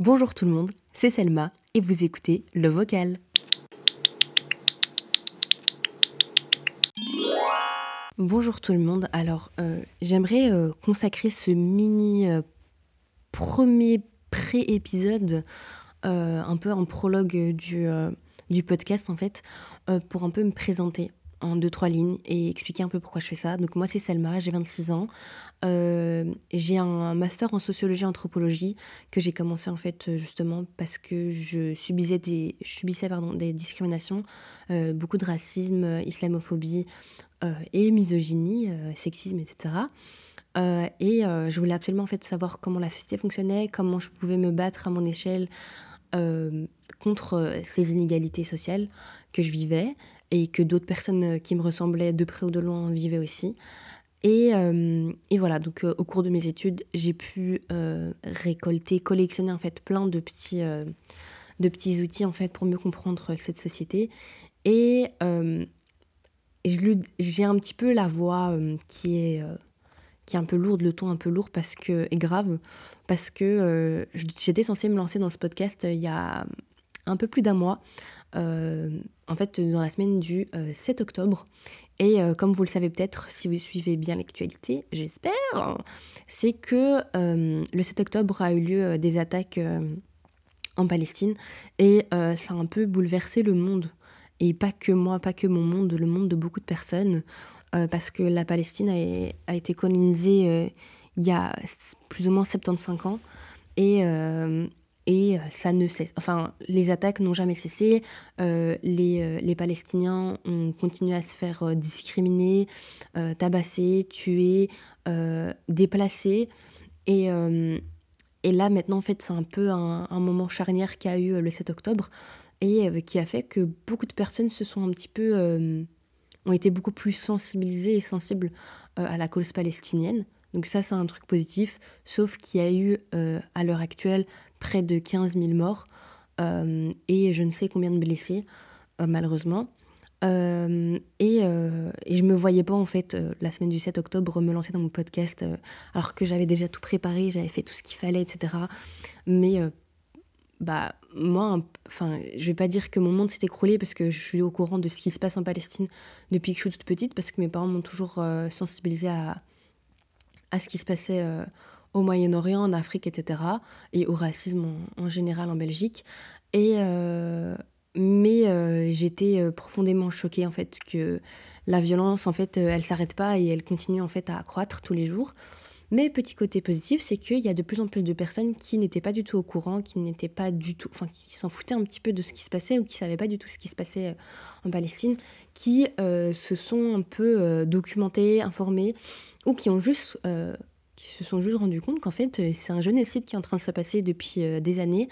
Bonjour tout le monde, c'est Selma et vous écoutez Le Vocal. Bonjour tout le monde, alors euh, j'aimerais euh, consacrer ce mini euh, premier pré-épisode, un peu en prologue du, du podcast en fait, pour un peu me présenter en deux, trois lignes et expliquer un peu pourquoi je fais ça. Donc moi c'est Selma, j'ai 26 ans. Euh, j'ai un master en sociologie et anthropologie que j'ai commencé en fait justement parce que je subissais des, je subissais, pardon, des discriminations, euh, beaucoup de racisme, islamophobie euh, et misogynie, sexisme, etc. et je voulais absolument en fait savoir comment la société fonctionnait, comment je pouvais me battre à mon échelle contre ces inégalités sociales que je vivais et que d'autres personnes euh, qui me ressemblaient de près ou de loin vivaient aussi. Et, euh, et voilà, donc euh, au cours de mes études, j'ai pu récolter, collectionner en fait plein de petits, de petits outils en fait pour mieux comprendre cette société. Et j'ai un petit peu la voix qui est qui est un peu lourde, le ton un peu lourd parce que et grave parce que j'étais censée me lancer dans ce podcast il y a un peu plus d'un mois euh, en fait dans la semaine du 7 euh, octobre. Et euh, comme vous le savez peut-être, si vous suivez bien l'actualité, j'espère, c'est que le 7 octobre a eu lieu des attaques en Palestine et ça a un peu bouleversé le monde. Et pas que moi, pas que mon monde, le monde de beaucoup de personnes, parce que la Palestine a, a été colonisée il y a plus ou moins 75 ans. Et, et euh, ça ne cesse. Enfin, les attaques n'ont jamais cessé. Euh, les, euh, les, Palestiniens ont continué à se faire discriminer, tabasser, tuer, déplacer. Et, là, maintenant, en fait, c'est un peu un, un moment charnière qui a eu le 7 octobre et qui a fait que beaucoup de personnes se sont un petit peu. ont été beaucoup plus sensibilisées et sensibles à la cause palestinienne. Donc ça, c'est un truc positif, sauf qu'il y a eu à l'heure actuelle près de 15 000 morts euh, et je ne sais combien de blessés, euh, malheureusement. Euh, et, et, je me voyais pas en fait la semaine du 7 octobre me lancer dans mon podcast alors que j'avais déjà tout préparé, j'avais fait tout ce qu'il fallait, etc. Mais bah moi, enfin, je vais pas dire que mon monde s'est écroulé parce que je suis au courant de ce qui se passe en Palestine depuis que je suis toute petite parce que mes parents m'ont toujours sensibilisée à, à ce qui se passait au Moyen-Orient, en Afrique, etc. et au racisme en, général en Belgique. Et, euh, mais euh, j'étais euh, profondément choquée en fait que la violence en fait elle s'arrête pas et elle continue en fait à accroître tous les jours. Mais petit côté positif, c'est qu'il y a de plus en plus de personnes qui n'étaient pas du tout au courant, qui n'étaient pas du tout, enfin qui s'en foutaient un petit peu de ce qui se passait ou qui savaient pas du tout ce qui se passait en Palestine, qui se sont un peu documentés, informés ou qui ont juste qui se sont juste rendus compte qu'en fait, euh, c'est un génocide qui est en train de se passer depuis euh, des années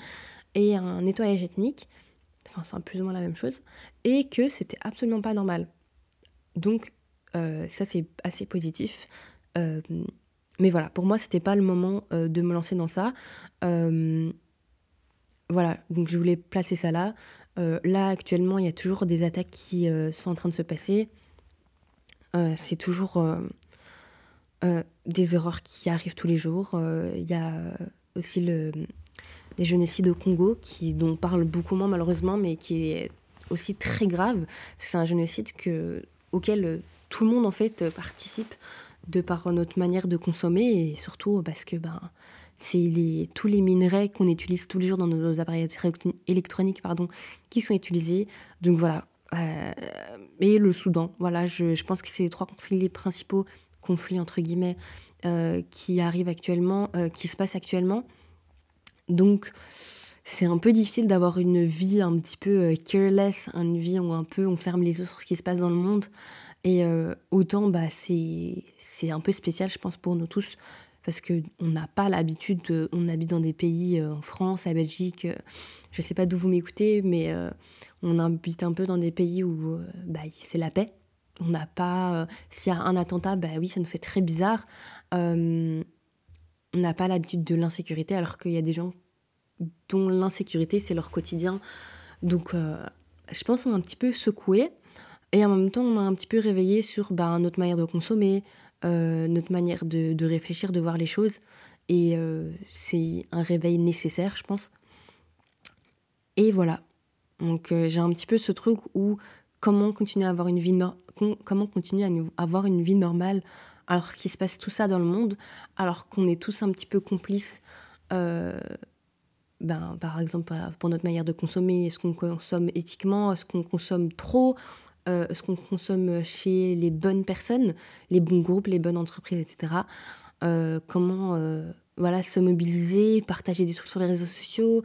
et un nettoyage ethnique, enfin, c'est plus ou moins la même chose, et que c'était absolument pas normal. Donc, euh, ça, c'est assez positif. Mais voilà, pour moi, c'était pas le moment de me lancer dans ça. voilà, donc je voulais placer ça là. là, actuellement, il y a toujours des attaques qui sont en train de se passer. c'est toujours euh, des horreurs qui arrivent tous les jours. Euh, il y a aussi le, les génocides au Congo, qui, dont on parle beaucoup moins malheureusement, mais qui est aussi très grave. C'est un génocide que, auquel euh, tout le monde en fait participe de par notre manière de consommer et surtout parce que ben, c'est les, tous les minerais qu'on utilise tous les jours dans nos appareils électroniques pardon, qui sont utilisés. Donc voilà. et le Soudan, voilà, je, je pense que c'est les trois conflits principaux conflit entre guillemets euh, qui arrive actuellement, euh, qui se passe actuellement. Donc c'est un peu difficile d'avoir une vie un petit peu euh, careless, une vie où un peu on ferme les yeux sur ce qui se passe dans le monde. Et autant bah, c'est un peu spécial, je pense, pour nous tous, parce qu'on n'a pas l'habitude, on habite dans des pays, en France, à Belgique, je ne sais pas d'où vous m'écoutez, mais on habite un peu dans des pays où bah, c'est la paix, on n'a pas. Euh, s'il y a un attentat, bah oui, ça nous fait très bizarre. Euh, on n'a pas l'habitude de l'insécurité, alors qu'il y a des gens dont l'insécurité, c'est leur quotidien. Donc, euh, je pense qu'on est un petit peu secoué. Et en même temps, on a un petit peu réveillé sur bah, notre manière de consommer, notre manière de, réfléchir, de voir les choses. Et c'est un réveil nécessaire, je pense. Et voilà. Donc j'ai un petit peu ce truc où comment continuer à avoir une vie, comment continuer à avoir une vie normale alors qu'il se passe tout ça dans le monde, alors qu'on est tous un petit peu complices, euh, ben, par exemple pour notre manière de consommer, est-ce qu'on consomme éthiquement, est-ce qu'on consomme trop, euh, est-ce qu'on consomme chez les bonnes personnes, les bons groupes, les bonnes entreprises, etc. Euh, comment voilà, se mobiliser, partager des trucs sur les réseaux sociaux,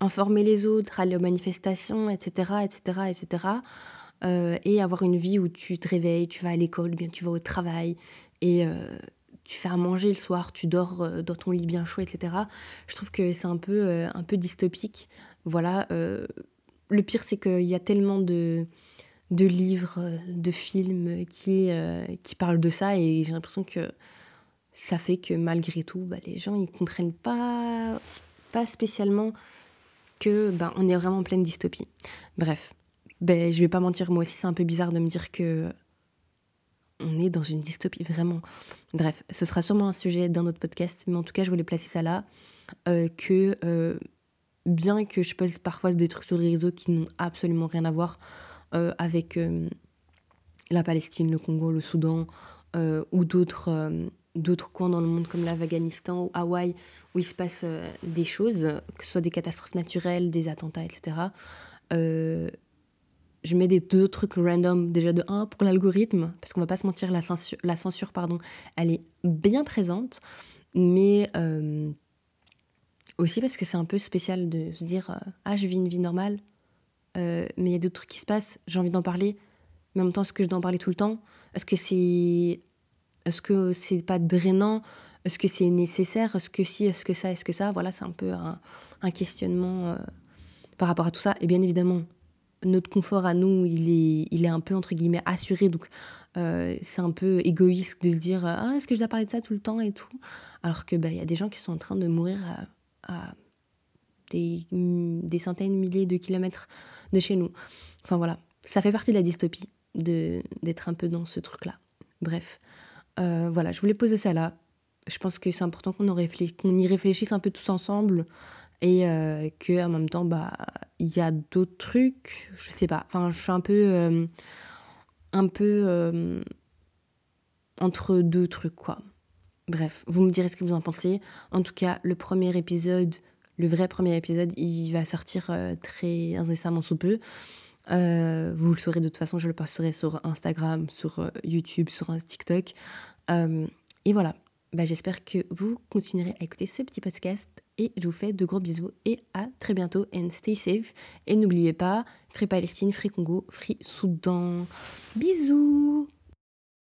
informer les autres, aller aux manifestations, etc., etc., etc. Euh, et avoir une vie où tu te réveilles, tu vas à l'école, bien tu vas au travail euh, tu fais à manger le soir, tu dors euh, dans ton lit bien chaud, etc. Je trouve que c'est un peu, un peu dystopique. Voilà. le pire, c'est qu'il y a tellement de, de livres, de films qui, qui parlent de ça et j'ai l'impression que ça fait que malgré tout, bah, les gens ils comprennent pas, pas spécialement que bah, on est vraiment en pleine dystopie. Bref, ben, je vais pas mentir, moi aussi c'est un peu bizarre de me dire que on est dans une dystopie, vraiment. Bref, ce sera sûrement un sujet d'un autre podcast, mais en tout cas, je voulais placer ça là. Euh, que euh, bien que je pose parfois des trucs sur les réseaux qui n'ont absolument rien à voir euh, avec la Palestine, le Congo, le Soudan ou d'autres d'autres coins dans le monde comme l'Afghanistan ou Hawaï où il se passe des choses, que ce soit des catastrophes naturelles, des attentats, etc je mets des deux trucs random. Déjà de 1 pour l'algorithme, parce qu'on va pas se mentir, la censure, la censure pardon, elle est bien présente, mais euh, aussi parce que c'est un peu spécial de se dire euh, Ah, je vis une vie normale, euh, mais il y a d'autres trucs qui se passent, j'ai envie d'en parler, mais en même temps, est-ce que je dois en parler tout le temps? Est-ce que c'est. Est-ce que c'est pas drainant? Est-ce que c'est nécessaire? Est-ce que si Est-ce que ça Est-ce que ça? Voilà, c'est un peu un, un questionnement par rapport à tout ça. Et bien évidemment, notre confort à nous, il est, il est un peu, entre guillemets, assuré. Donc, euh, c'est un peu égoïste de se dire Ah, est-ce que je dois parler de ça tout le temps et tout? Alors que, bah, il y a des gens qui sont en train de mourir à, des, des, centaines, milliers de kilomètres de chez nous. Enfin, voilà. Ça fait partie de la dystopie d'être un peu dans ce truc-là. Bref. Euh, voilà, je voulais poser ça là. Je pense que c'est important qu'on y réfléchisse un peu tous ensemble et euh, que en même temps bah il y a d'autres trucs je sais pas. Enfin je suis un peu euh, un peu euh, entre deux trucs quoi. Bref vous me direz ce que vous en pensez. En tout cas le premier épisode le vrai premier épisode il va sortir très incessamment sous peu. Vous le saurez de toute façon je le posterai sur Instagram sur YouTube sur TikTok. Et voilà. Bah, j'espère que vous continuerez à écouter ce petit podcast et je vous fais de gros bisous et à très bientôt and stay safe. Et n'oubliez pas, Free Palestine, Free Congo, Free Soudan. Bisous